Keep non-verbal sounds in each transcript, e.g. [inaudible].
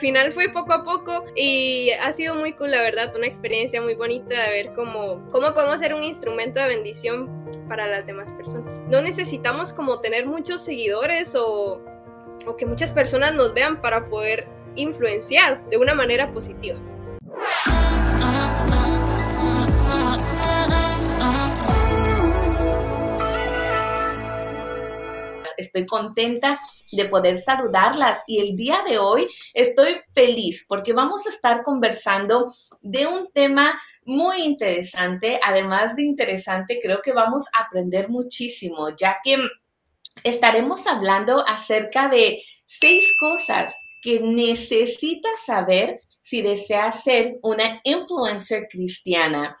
final fue poco a poco y ha sido muy cool, la verdad, una experiencia muy bonita de ver cómo, cómo podemos ser un instrumento de bendición para las demás personas. No necesitamos como tener muchos seguidores o, o que muchas personas nos vean para poder influenciar de una manera positiva. Estoy contenta de poder saludarlas y el día de hoy estoy feliz porque vamos a estar conversando de un tema muy interesante. Además de interesante, creo que vamos a aprender muchísimo, ya que estaremos hablando acerca de seis cosas que necesitas saber si deseas ser una influencer cristiana.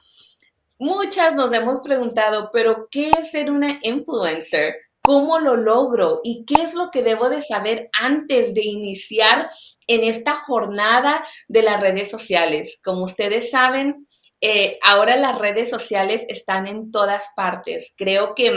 Muchas nos hemos preguntado, pero ¿qué es ser una influencer? ¿Cómo lo logro? ¿Y qué es lo que debo de saber antes de iniciar en esta jornada de las redes sociales? Como ustedes saben, eh, ahora las redes sociales están en todas partes. Creo que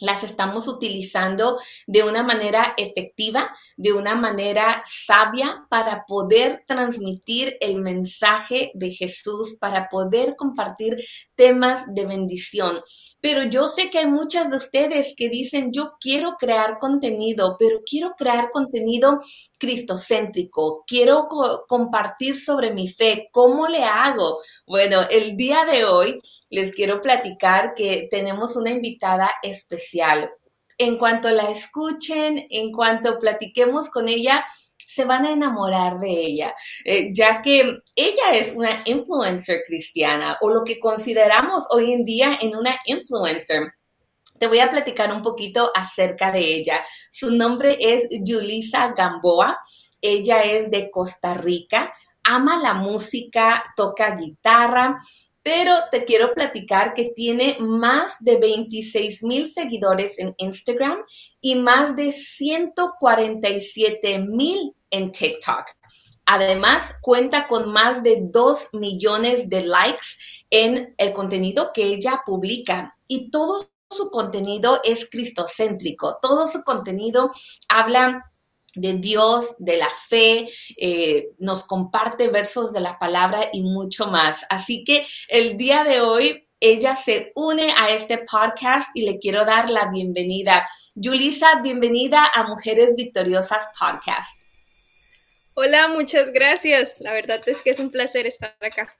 las estamos utilizando de una manera efectiva, de una manera sabia para poder transmitir el mensaje de Jesús, para poder compartir temas de bendición. Pero yo sé que hay muchas de ustedes que dicen, yo quiero crear contenido, pero quiero crear contenido cristocéntrico, quiero compartir sobre mi fe, ¿cómo le hago? Bueno, el día de hoy les quiero platicar que tenemos una invitada especial. En cuanto la escuchen, en cuanto platiquemos con ella, se van a enamorar de ella, eh, ya que ella es una influencer cristiana o lo que consideramos hoy en día en una influencer. Te voy a platicar un poquito acerca de ella. Su nombre es Julisa Gamboa. Ella es de Costa Rica, ama la música, toca guitarra, pero te quiero platicar que tiene más de 26 mil seguidores en Instagram y más de 147 mil en TikTok. Además, cuenta con más de 2 millones de likes en el contenido que ella publica y todo su contenido es cristocéntrico, todo su contenido habla de Dios, de la fe, eh, nos comparte versos de la palabra y mucho más. Así que el día de hoy ella se une a este podcast y le quiero dar la bienvenida. Yulisa, bienvenida a Mujeres Victoriosas Podcast. Hola, muchas gracias. La verdad es que es un placer estar acá.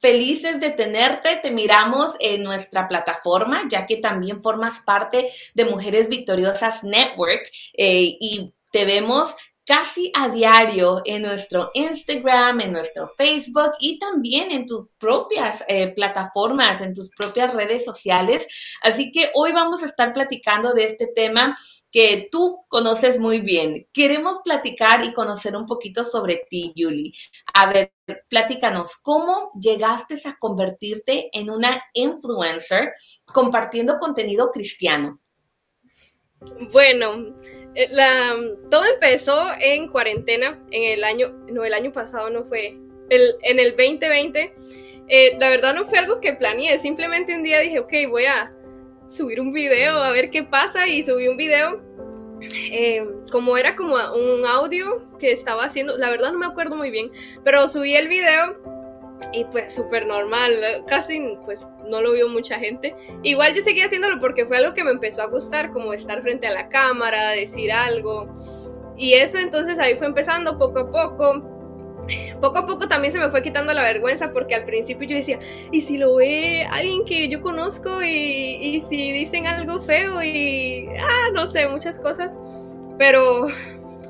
Felices de tenerte, te miramos en nuestra plataforma, ya que también formas parte de Mujeres Victoriosas Network eh, y te vemos casi a diario en nuestro Instagram, en nuestro Facebook y también en tus propias eh, plataformas, en tus propias redes sociales. Así que hoy vamos a estar platicando de este tema que tú conoces muy bien. Queremos platicar y conocer un poquito sobre ti, Yuli. A ver, platícanos, ¿cómo llegaste a convertirte en una influencer compartiendo contenido cristiano? Bueno, eh, todo empezó en cuarentena, en el año, no, el año pasado no fue, el, en el 2020. Eh, la verdad no fue algo que planeé, simplemente un día dije, ok, voy a subir un video a ver qué pasa y subí un video. Eh, como era como un audio que estaba haciendo, la verdad no me acuerdo muy bien, pero subí el video y pues súper normal, casi pues no lo vio mucha gente. Igual yo seguía haciéndolo porque fue algo que me empezó a gustar, como estar frente a la cámara, decir algo. Y eso entonces ahí fue empezando poco a poco poco a poco también se me fue quitando la vergüenza porque al principio yo decía, ¿y si lo ve alguien que yo conozco y, y si dicen algo feo y, ah, no sé, muchas cosas, pero,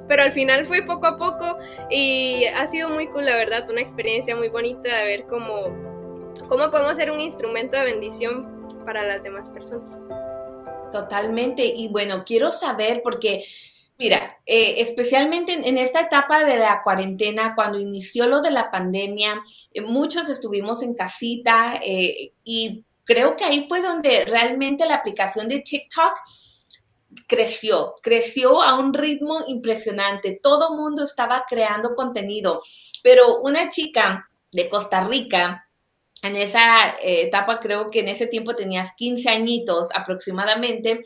pero al final fue poco a poco y ha sido muy cool, la verdad, una experiencia muy bonita de ver cómo, cómo podemos ser un instrumento de bendición para las demás personas. Totalmente, y bueno, quiero saber porque Mira, eh, especialmente en, esta etapa de la cuarentena, cuando inició lo de la pandemia, eh, muchos estuvimos en casita eh, y creo que ahí fue donde realmente la aplicación de TikTok creció, creció a un ritmo impresionante. Todo mundo estaba creando contenido, pero una chica de Costa Rica, en esa etapa creo que en ese tiempo tenías 15 añitos aproximadamente,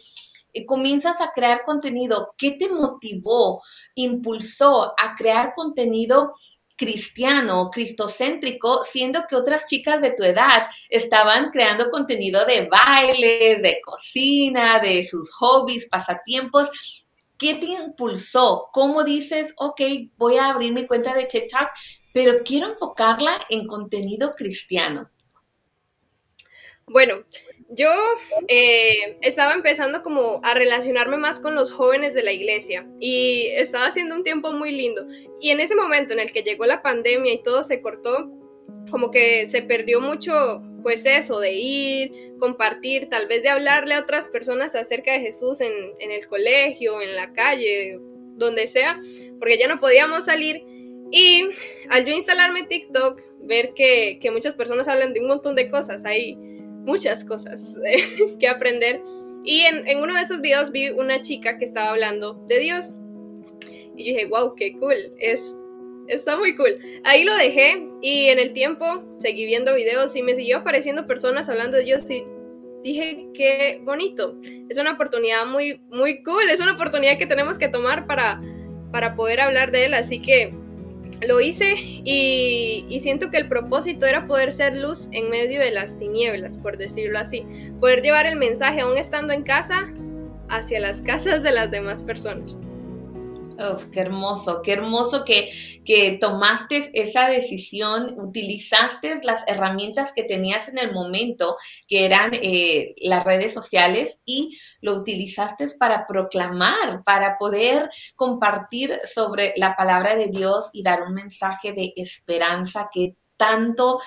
comienzas a crear contenido, ¿qué te motivó? impulsó a crear contenido cristiano, cristocéntrico, siendo que otras chicas de tu edad estaban creando contenido de bailes, de cocina, de sus hobbies, pasatiempos. ¿Qué te impulsó? ¿Cómo dices, ok, voy a abrir mi cuenta de TikTok, pero quiero enfocarla en contenido cristiano? Bueno, yo eh, estaba empezando como a relacionarme más con los jóvenes de la iglesia y estaba haciendo un tiempo muy lindo. Y en ese momento en el que llegó la pandemia y todo se cortó, como que se perdió mucho, pues eso, de ir, compartir, tal vez de hablarle a otras personas acerca de Jesús en, el colegio, en la calle, donde sea, porque ya no podíamos salir. Y al yo instalarme TikTok, ver que, que muchas personas hablan de un montón de cosas ahí muchas cosas [laughs] que aprender. Y en, uno de esos videos vi una chica que estaba hablando de Dios. Y dije, wow, qué cool. Es, está muy cool. Ahí lo dejé y en el tiempo seguí viendo videos y me siguió apareciendo personas hablando de Dios y dije, qué bonito. Es una oportunidad muy, muy cool. Es una oportunidad que tenemos que tomar para, para poder hablar de él. Así que lo hice y, siento que el propósito era poder ser luz en medio de las tinieblas, por decirlo así. Poder llevar el mensaje, aún estando en casa, hacia las casas de las demás personas qué hermoso, qué hermoso que, que tomaste esa decisión, utilizaste las herramientas que tenías en el momento, que eran eh, las redes sociales, y lo utilizaste para proclamar, para poder compartir sobre la palabra de Dios y dar un mensaje de esperanza que tanto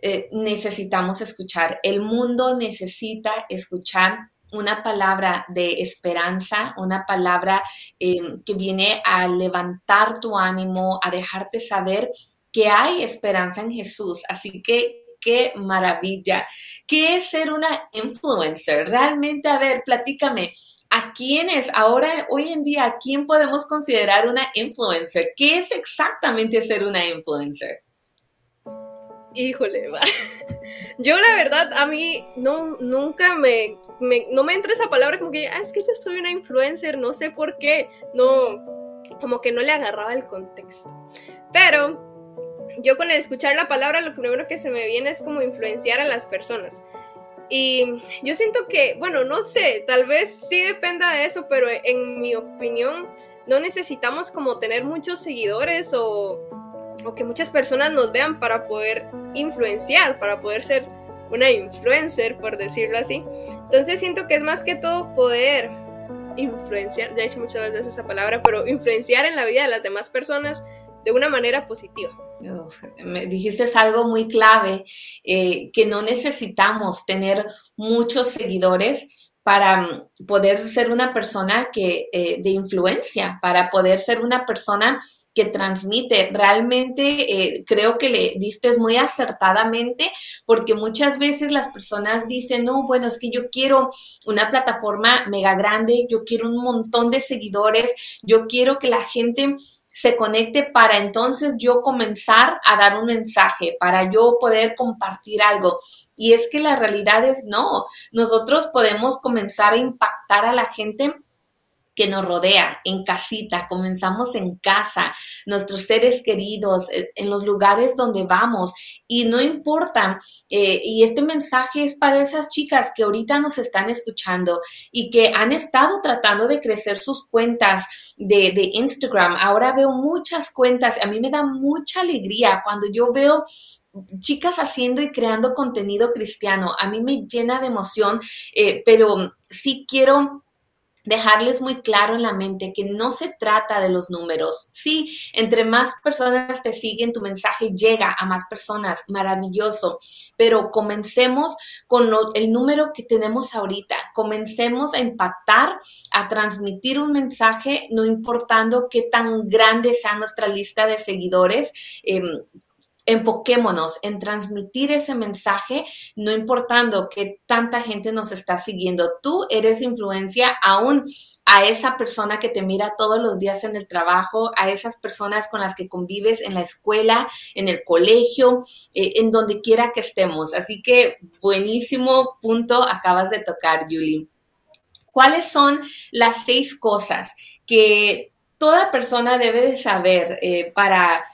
eh, necesitamos escuchar. El mundo necesita escuchar una palabra de esperanza, una palabra em, que viene a levantar tu ánimo, a dejarte saber que hay esperanza en Jesús. Así que qué maravilla. ¿Qué es ser una influencer? Realmente, a ver, platícame. ¿A quiénes ahora, hoy en día, a quién podemos considerar una influencer? ¿Qué es exactamente ser una influencer? Híjole, va. [laughs] Yo la verdad, a mí no, nunca me, no me entra esa palabra como que, ah, es que yo soy una influencer, no sé por qué, no, como que no le agarraba el contexto. Pero yo con el escuchar la palabra, lo primero que se me viene es como influenciar a las personas. Y yo siento que, bueno, no sé, tal vez sí dependa de eso, pero en mi opinión no necesitamos como tener muchos seguidores o o que muchas personas nos vean para poder influenciar, para poder ser una influencer, por decirlo así. Entonces siento que es más que todo poder influenciar, ya he dicho muchas veces esa palabra, pero influenciar en la vida de las demás personas de una manera positiva. me dijiste algo muy clave, eh, que no necesitamos tener muchos seguidores para mm, poder ser una persona que, eh, de influencia, para poder ser una persona que transmite. Realmente eh, creo que le diste muy acertadamente porque muchas veces las personas dicen, no, bueno, es que yo quiero una plataforma mega grande, yo quiero un montón de seguidores, yo quiero que la gente se conecte para entonces yo comenzar a dar un mensaje, para yo poder compartir algo. Y es que la realidad es no, nosotros podemos comenzar a impactar a la gente que nos rodea, en casita, comenzamos en casa, nuestros seres queridos, eh, en los lugares donde vamos y no importa. Eh, y este mensaje es para esas chicas que ahorita nos están escuchando y que han estado tratando de crecer sus cuentas de, Instagram. Ahora veo muchas cuentas, a mí me da mucha alegría cuando yo veo chicas haciendo y creando contenido cristiano. A mí me llena de emoción, eh, pero sí quiero dejarles muy claro en la mente que no se trata de los números. Sí, entre más personas te siguen, tu mensaje llega a más personas, maravilloso, pero comencemos con el número que tenemos ahorita, comencemos a impactar, a transmitir un mensaje, no importando qué tan grande sea nuestra lista de seguidores. Em, enfoquémonos en transmitir ese mensaje, no importando que tanta gente nos está siguiendo. Tú eres influencia aún a esa persona que te mira todos los días en el trabajo, a esas personas con las que convives en la escuela, en el colegio, eh, en donde quiera que estemos. Así que buenísimo punto acabas de tocar, Julie. ¿Cuáles son las seis cosas que toda persona debe de saber eh, para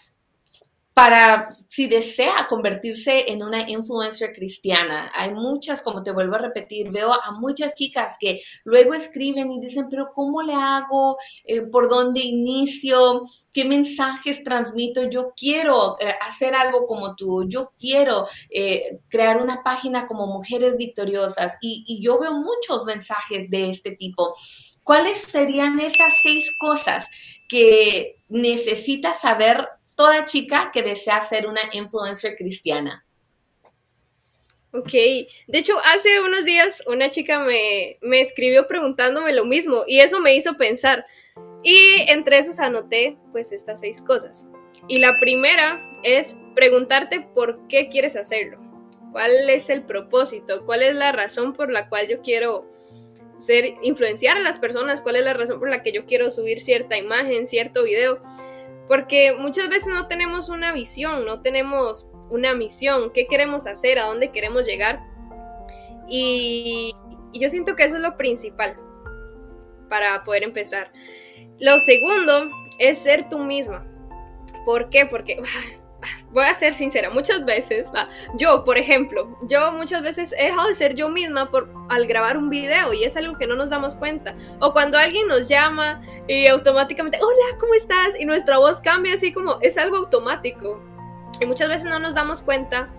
para si desea convertirse en una influencer cristiana. Hay muchas, como te vuelvo a repetir, veo a muchas chicas que luego escriben y dicen, pero ¿cómo le hago? Eh, ¿Por dónde inicio? ¿Qué mensajes transmito? Yo quiero eh, hacer algo como tú, yo quiero eh, crear una página como Mujeres Victoriosas y, y yo veo muchos mensajes de este tipo. ¿Cuáles serían esas seis cosas que necesitas saber toda chica que desea ser una influencer cristiana. Ok, de hecho hace unos días una chica me, me escribió preguntándome lo mismo y eso me hizo pensar. Y entre esos anoté pues estas seis cosas. Y la primera es preguntarte por qué quieres hacerlo. ¿Cuál es el propósito? ¿Cuál es la razón por la cual yo quiero ser influenciar a las personas? ¿Cuál es la razón por la que yo quiero subir cierta imagen, cierto video? Porque muchas veces no tenemos una visión, no tenemos una misión, qué queremos hacer, a dónde queremos llegar. Y, yo siento que eso es lo principal para poder empezar. Lo segundo es ser tú misma. ¿Por qué? Porque [laughs] voy a ser sincera, muchas veces, yo, por ejemplo, yo muchas veces he dejado de ser yo misma por, al grabar un video y es algo que no nos damos cuenta. O cuando alguien nos llama y automáticamente, hola, ¿cómo estás? Y nuestra voz cambia así como, es algo automático. Y muchas veces no nos damos cuenta,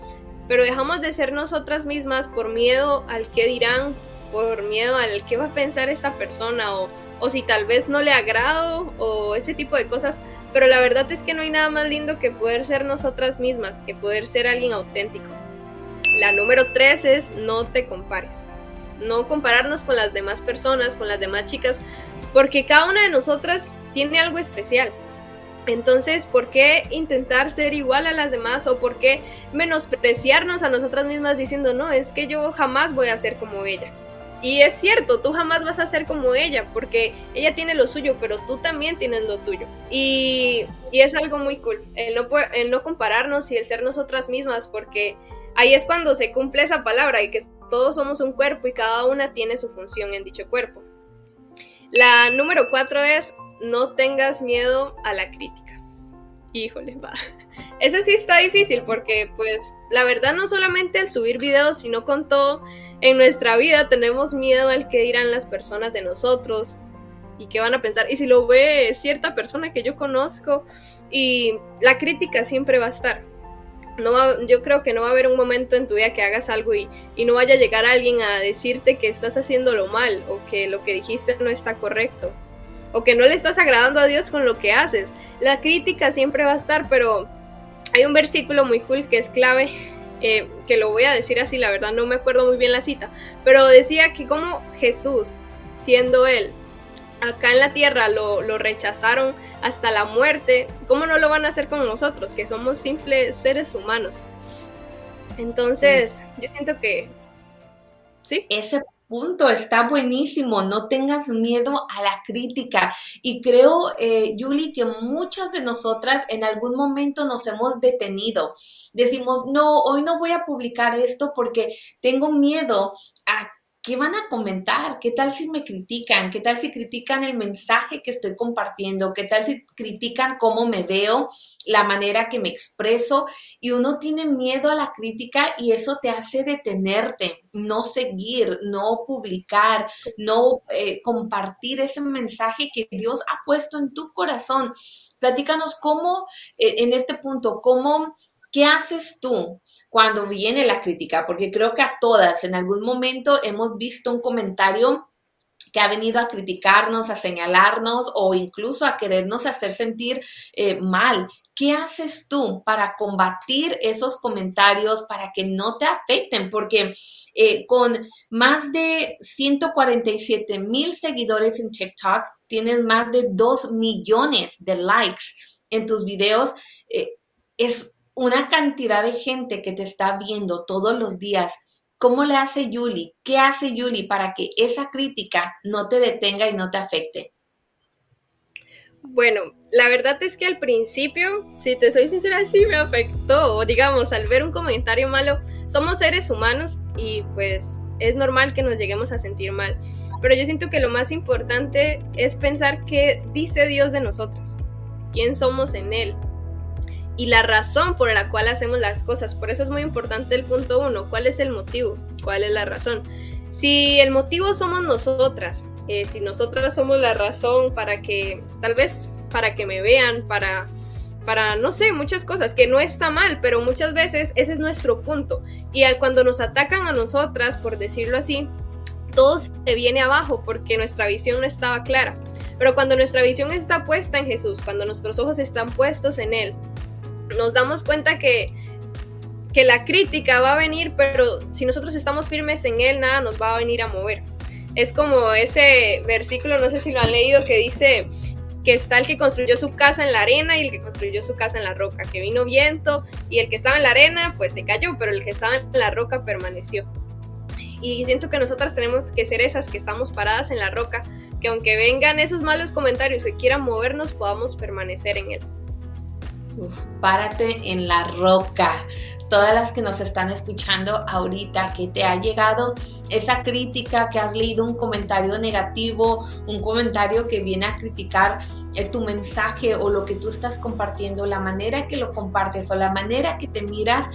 pero dejamos de ser nosotras mismas por miedo al que dirán, por miedo al qué va a pensar esta persona o, o si tal vez no le agrado o ese tipo de cosas pero la verdad es que no hay nada más lindo que poder ser nosotras mismas, que poder ser alguien auténtico. La número tres es no te compares. No compararnos con las demás personas, con las demás chicas, porque cada una de nosotras tiene algo especial. Entonces, ¿por qué intentar ser igual a las demás o por qué menospreciarnos a nosotras mismas diciendo, no, es que yo jamás voy a ser como ella? Y es cierto, tú jamás vas a ser como ella, porque ella tiene lo suyo, pero tú también tienes lo tuyo. Y, es algo muy cool, el no, el no compararnos y el ser nosotras mismas, porque ahí es cuando se cumple esa palabra y que todos somos un cuerpo y cada una tiene su función en dicho cuerpo. La número cuatro es no tengas miedo a la crítica. Híjole, va. Ese sí está difícil porque pues la verdad no solamente al subir videos, sino con todo en nuestra vida tenemos miedo al que dirán las personas de nosotros y qué van a pensar. Y si lo ve cierta persona que yo conozco y la crítica siempre va a estar. No yo creo que no va a haber un momento en tu vida que hagas algo y, no vaya a llegar alguien a decirte que estás haciéndolo mal o que lo que dijiste no está correcto o que no le estás agradando a Dios con lo que haces. La crítica siempre va a estar, pero hay un versículo muy cool que es clave, eh, que lo voy a decir así, la verdad no me acuerdo muy bien la cita, pero decía que como Jesús, siendo Él, acá en la tierra lo, lo, rechazaron hasta la muerte, ¿cómo no lo van a hacer con nosotros, que somos simples seres humanos? Entonces, yo siento que... Sí. Ese punto, está buenísimo, no tengas miedo a la crítica. Y creo, eh, Yuli, que muchas de nosotras en algún momento nos hemos detenido. Decimos, no, hoy no voy a publicar esto porque tengo miedo a ¿qué van a comentar? ¿Qué tal si me critican? ¿Qué tal si critican el mensaje que estoy compartiendo? ¿Qué tal si critican cómo me veo, la manera que me expreso? Y uno tiene miedo a la crítica y eso te hace detenerte, no seguir, no publicar, no eh, compartir ese mensaje que Dios ha puesto en tu corazón. Platícanos cómo, eh, en este punto, cómo, ¿qué haces tú cuando viene la crítica, porque creo que a todas en algún momento hemos visto un comentario que ha venido a criticarnos, a señalarnos o incluso a querernos hacer sentir eh, mal. ¿Qué haces tú para combatir esos comentarios, para que no te afecten? Porque eh, con más de 147 mil seguidores en TikTok, tienes más de 2 millones de likes en tus videos. Eh, es una cantidad de gente que te está viendo todos los días. ¿Cómo le hace Yuli? ¿Qué hace Yuli para que esa crítica no te detenga y no te afecte? Bueno, la verdad es que al principio, si te soy sincera, sí me afectó. Digamos, al ver un comentario malo, somos seres humanos y pues es normal que nos lleguemos a sentir mal. pero yo siento que lo más importante es pensar qué dice Dios de nosotros, quién somos en Él y la razón por la cual hacemos las cosas. Por eso es muy importante el punto uno, cuál es el motivo, cuál es la razón. Si el motivo somos nosotras, eh, si nosotras somos la razón para que, tal vez para que me vean, para para, no sé, muchas cosas, que no está mal, pero muchas veces ese es nuestro punto. Y cuando nos atacan a nosotras, por decirlo así, todo se viene abajo porque nuestra visión no estaba clara. Pero cuando nuestra visión está puesta en Jesús, cuando nuestros ojos están puestos en Él, nos damos cuenta que, que la crítica va a venir, pero si nosotros estamos firmes en Él, nada nos va a venir a mover. Es como ese versículo, no sé si lo han leído, que dice, que está el que construyó su casa en la arena y el que construyó su casa en la roca, que vino viento y el que estaba en la arena pues se cayó, pero el que estaba en la roca permaneció. Y siento que nosotras tenemos que ser esas que estamos paradas en la roca, que aunque vengan esos malos comentarios que quieran movernos, podamos permanecer en él. Párate en la roca. Todas las que nos están escuchando ahorita, que te ha llegado esa crítica, que has leído un comentario negativo, un comentario que viene a criticar eh, tu mensaje o lo que tú estás compartiendo, la manera que lo compartes o la manera que te miras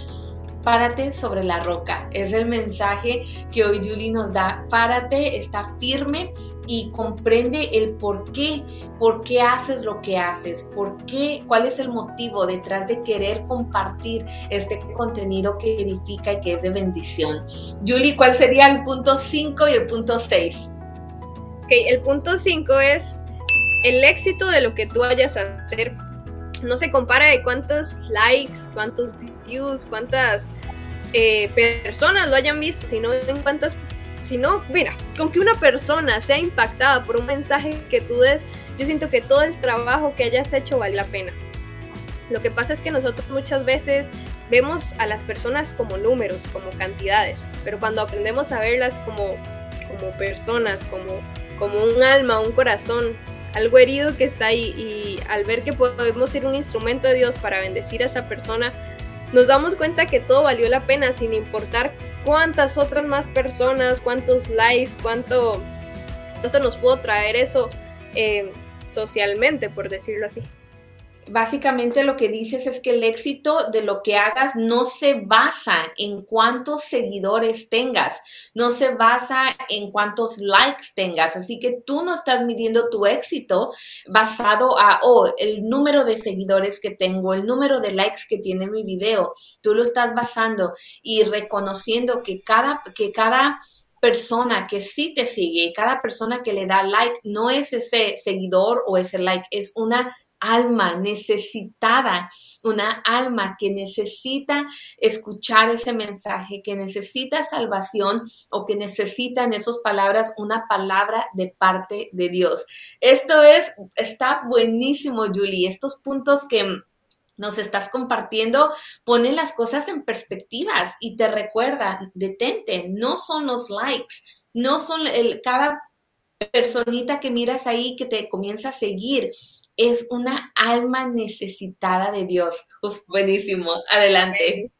Párate sobre la roca. Es el mensaje que hoy Julie nos da. Párate, está firme y comprende el por qué, por qué haces lo que haces, por qué, cuál es el motivo detrás de querer compartir este contenido que edifica y que es de bendición. Julie, ¿cuál sería el punto 5 y el punto 6? Ok, el punto 5 es el éxito de lo que tú vayas a hacer. No se compara de cuántos likes, cuántos views, cuántas eh, personas lo hayan visto, sino en cuántas, sino, mira, con que una persona sea impactada por un mensaje que tú des, yo siento que todo el trabajo que hayas hecho vale la pena. Lo que pasa es que nosotros muchas veces vemos a las personas como números, como cantidades, pero cuando aprendemos a verlas como, como personas, como, como un alma, un corazón, algo herido que está ahí y al ver que podemos ser un instrumento de Dios para bendecir a esa persona, nos damos cuenta que todo valió la pena sin importar cuántas otras más personas, cuántos likes, cuánto, cuánto nos pudo traer eso eh, socialmente, por decirlo así básicamente lo que dices es que el éxito de lo que hagas no se basa en cuántos seguidores tengas, no se basa en cuántos likes tengas. Así que tú no estás midiendo tu éxito basado a, oh, el número de seguidores que tengo, el número de likes que tiene mi video. Tú lo estás basando y reconociendo que cada, que cada persona que sí te sigue, cada persona que le da like, no es ese seguidor o ese like, es una alma necesitada, una alma que necesita escuchar ese mensaje, que necesita salvación o que necesita en esas palabras una palabra de parte de Dios. Esto es, está buenísimo, Julie, estos puntos que nos estás compartiendo ponen las cosas en perspectivas y te recuerda, detente, no son los likes, no son el, cada personita que miras ahí que te comienza a seguir, es una alma necesitada de Dios. buenísimo. Adelante.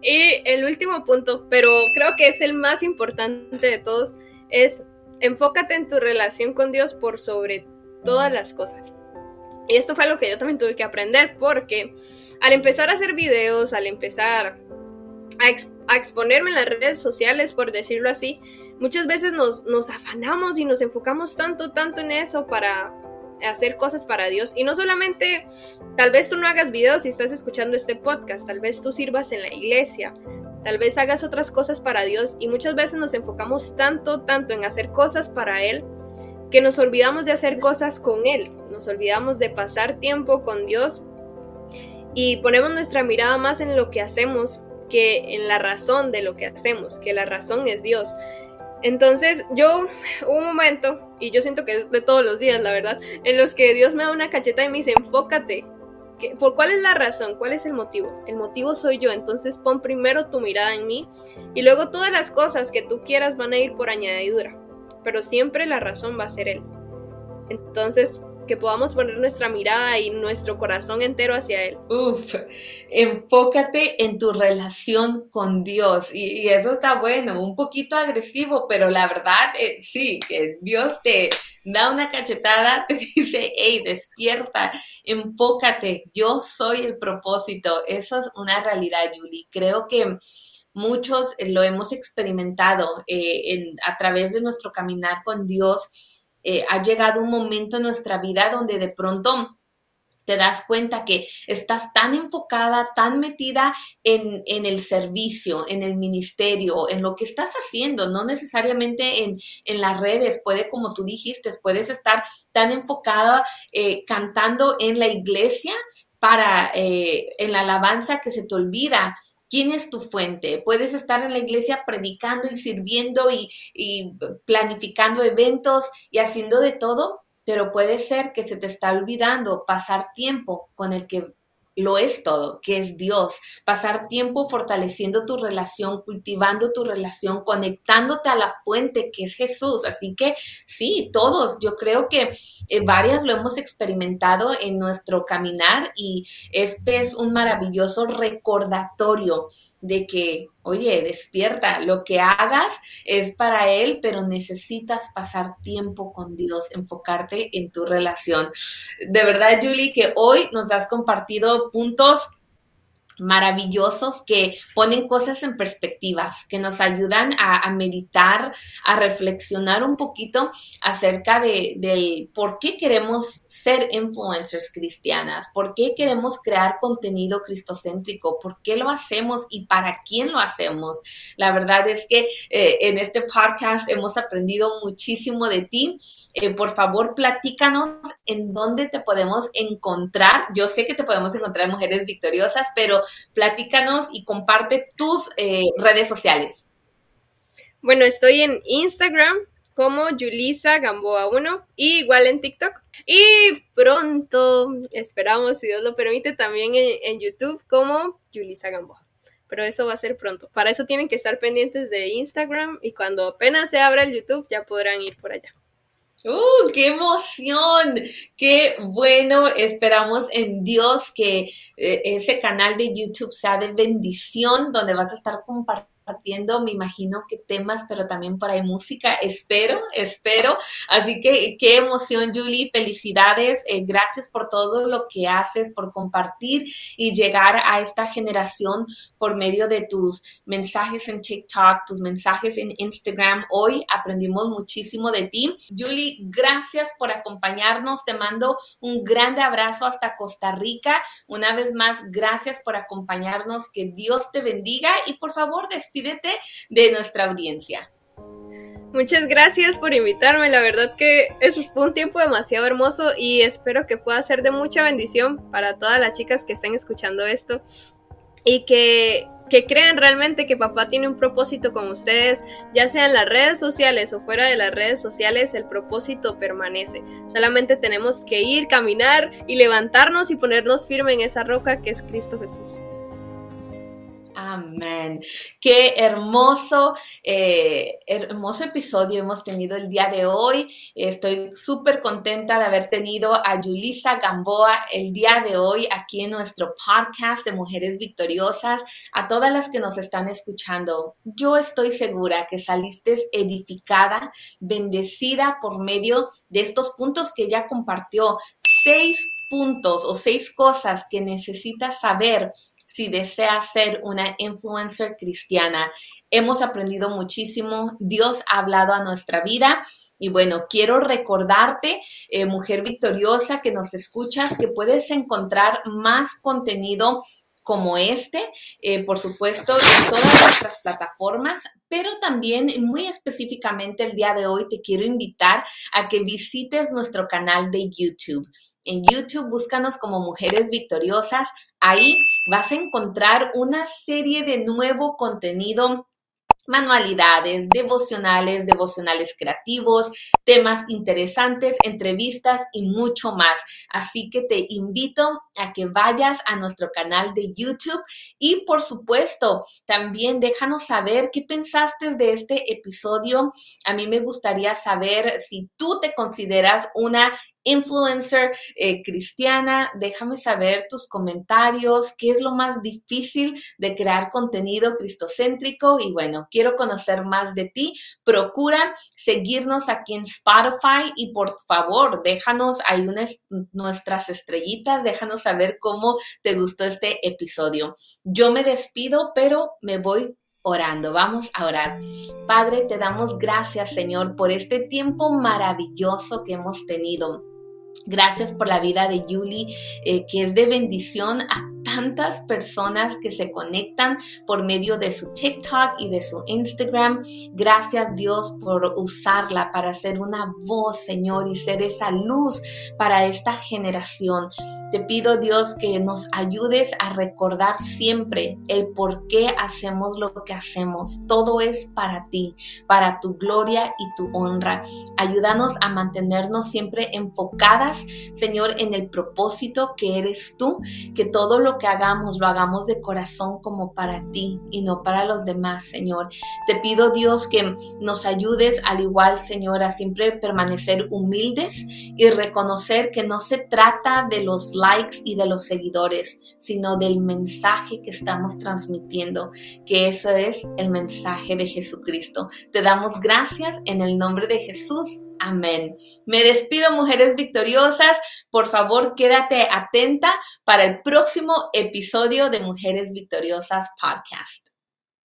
Y el último punto, pero creo que es el más importante de todos, es enfócate en tu relación con Dios por sobre todas las cosas. Y esto fue algo que yo también tuve que aprender porque al empezar a hacer videos, al empezar a, exponerme en las redes sociales, por decirlo así, muchas veces nos, nos afanamos y nos enfocamos tanto, tanto en eso para, hacer cosas para Dios. Y no solamente, tal vez tú no hagas videos si estás escuchando este podcast, tal vez tú sirvas en la iglesia, tal vez hagas otras cosas para Dios. Y muchas veces nos enfocamos tanto, tanto en hacer cosas para Él, que nos olvidamos de hacer cosas con Él, nos olvidamos de pasar tiempo con Dios y ponemos nuestra mirada más en lo que hacemos que en la razón de lo que hacemos, que la razón es Dios. Entonces yo, un momento, y yo siento que es de todos los días, la verdad, en los que Dios me da una cacheta y me dice, enfócate. ¿Por cuál es la razón? ¿Cuál es el motivo? El motivo soy yo, entonces pon primero tu mirada en mí y luego todas las cosas que tú quieras van a ir por añadidura, pero siempre la razón va a ser Él. Entonces, que podamos poner nuestra mirada y nuestro corazón entero hacia Él. Uf, enfócate en tu relación con Dios y, eso está bueno, un poquito agresivo, pero la verdad eh, sí, que Dios te da una cachetada, [laughs] te dice, hey, despierta, enfócate, yo soy el propósito. Eso es una realidad, Julie. Creo que muchos lo hemos experimentado eh, a través de nuestro caminar con Dios eh, ha llegado un momento en nuestra vida donde de pronto te das cuenta que estás tan enfocada, tan metida en, el servicio, en el ministerio, en lo que estás haciendo, no necesariamente en, las redes, puede, como tú dijiste, puedes estar tan enfocada eh, cantando en la iglesia para, eh, en la alabanza que se te olvida ¿Quién es tu fuente? Puedes estar en la iglesia predicando y sirviendo y, planificando eventos y haciendo de todo, pero puede ser que se te está olvidando pasar tiempo con el que lo es todo, que es Dios. Pasar tiempo fortaleciendo tu relación, cultivando tu relación, conectándote a la fuente que es Jesús. Así que sí, todos, yo creo que eh, varias lo hemos experimentado en nuestro caminar y este es un maravilloso recordatorio de que, oye, despierta, lo que hagas es para Él, pero necesitas pasar tiempo con Dios, enfocarte en tu relación. De verdad, Julie, que hoy nos has compartido puntos maravillosos que ponen cosas en perspectivas, que nos ayudan a, meditar, a reflexionar un poquito acerca de, por qué queremos ser influencers cristianas, por qué queremos crear contenido cristocéntrico, por qué lo hacemos y para quién lo hacemos. La verdad es que eh, en este podcast hemos aprendido muchísimo de ti eh, por favor, platícanos en dónde te podemos encontrar. Yo sé que te podemos encontrar Mujeres Victoriosas, pero platícanos y comparte tus eh, redes sociales. Bueno, estoy en Instagram como Julisa Gamboa 1 y igual en TikTok. Y pronto, esperamos, si Dios lo permite, también en, en YouTube como Julisa Gamboa pero eso va a ser pronto. Para eso tienen que estar pendientes de Instagram y cuando apenas se abra el YouTube ya podrán ir por allá. ¡Uh, qué emoción! ¡Qué bueno! Esperamos en Dios que eh, ese canal de YouTube sea de bendición, donde vas a estar compartiendo compartiendo, me imagino que temas, pero también por ahí música. Espero, espero. Así que qué emoción, Julie. Felicidades. Eh, gracias por todo lo que haces, por compartir y llegar a esta generación por medio de tus mensajes en TikTok, tus mensajes en Instagram. Hoy aprendimos muchísimo de ti. Julie, gracias por acompañarnos. Te mando un grande abrazo hasta Costa Rica. Una vez más, gracias por acompañarnos. Que Dios te bendiga y por favor, despídete de nuestra audiencia. Muchas gracias por invitarme, la verdad que es un tiempo demasiado hermoso y espero que pueda ser de mucha bendición para todas las chicas que estén escuchando esto y que, que crean realmente que papá tiene un propósito con ustedes, ya sea en las redes sociales o fuera de las redes sociales, el propósito permanece. Solamente tenemos que ir, caminar y levantarnos y ponernos firme en esa roca que es Cristo Jesús. Amén. Qué hermoso, eh, hermoso episodio hemos tenido el día de hoy. Estoy súper contenta de haber tenido a Julisa Gamboa el día de hoy aquí en nuestro podcast de Mujeres Victoriosas. A todas las que nos están escuchando, yo estoy segura que saliste edificada, bendecida por medio de estos puntos que ella compartió. Seis puntos o seis cosas que necesitas saber si deseas ser una influencer cristiana. Hemos aprendido muchísimo, Dios ha hablado a nuestra vida. Y bueno, quiero recordarte, eh, mujer victoriosa que nos escuchas, que puedes encontrar más contenido como este, eh, por supuesto, en todas nuestras plataformas, pero también muy específicamente el día de hoy te quiero invitar a que visites nuestro canal de YouTube. En YouTube búscanos como Mujeres Victoriosas. Ahí vas a encontrar una serie de nuevo contenido manualidades, devocionales, devocionales creativos, temas interesantes, entrevistas y mucho más. Así que te invito a que vayas a nuestro canal de YouTube y por supuesto también déjanos saber qué pensaste de este episodio. A mí me gustaría saber si tú te consideras una influencer eh, cristiana. Déjame saber tus comentarios, qué es lo más difícil de crear contenido cristocéntrico. Y bueno, quiero conocer más de ti. Procura seguirnos aquí en Spotify y por favor, déjanos ahí unas, nuestras estrellitas, déjanos saber cómo te gustó este episodio. Yo me despido, pero me voy orando. Vamos a orar. Padre, te damos gracias, Señor, por este tiempo maravilloso que hemos tenido. Gracias por la vida de Yuli, eh, que es de bendición a tantas personas que se conectan por medio de su TikTok y de su Instagram. Gracias Dios por usarla para ser una voz, Señor, y ser esa luz para esta generación. Te pido Dios que nos ayudes a recordar siempre el por qué hacemos lo que hacemos. Todo es para ti, para tu gloria y tu honra. Ayúdanos a mantenernos siempre enfocadas, Señor, en el propósito que eres tú, que todo lo que hagamos lo hagamos de corazón como para ti y no para los demás, Señor. Te pido Dios que nos ayudes al igual, Señor, a siempre permanecer humildes y reconocer que no se trata de los likes y de los seguidores, sino del mensaje que estamos transmitiendo, que eso es el mensaje de Jesucristo. Te damos gracias en el nombre de Jesús. Amén. Me despido, mujeres victoriosas. Por favor, quédate atenta para el próximo episodio de Mujeres Victoriosas Podcast.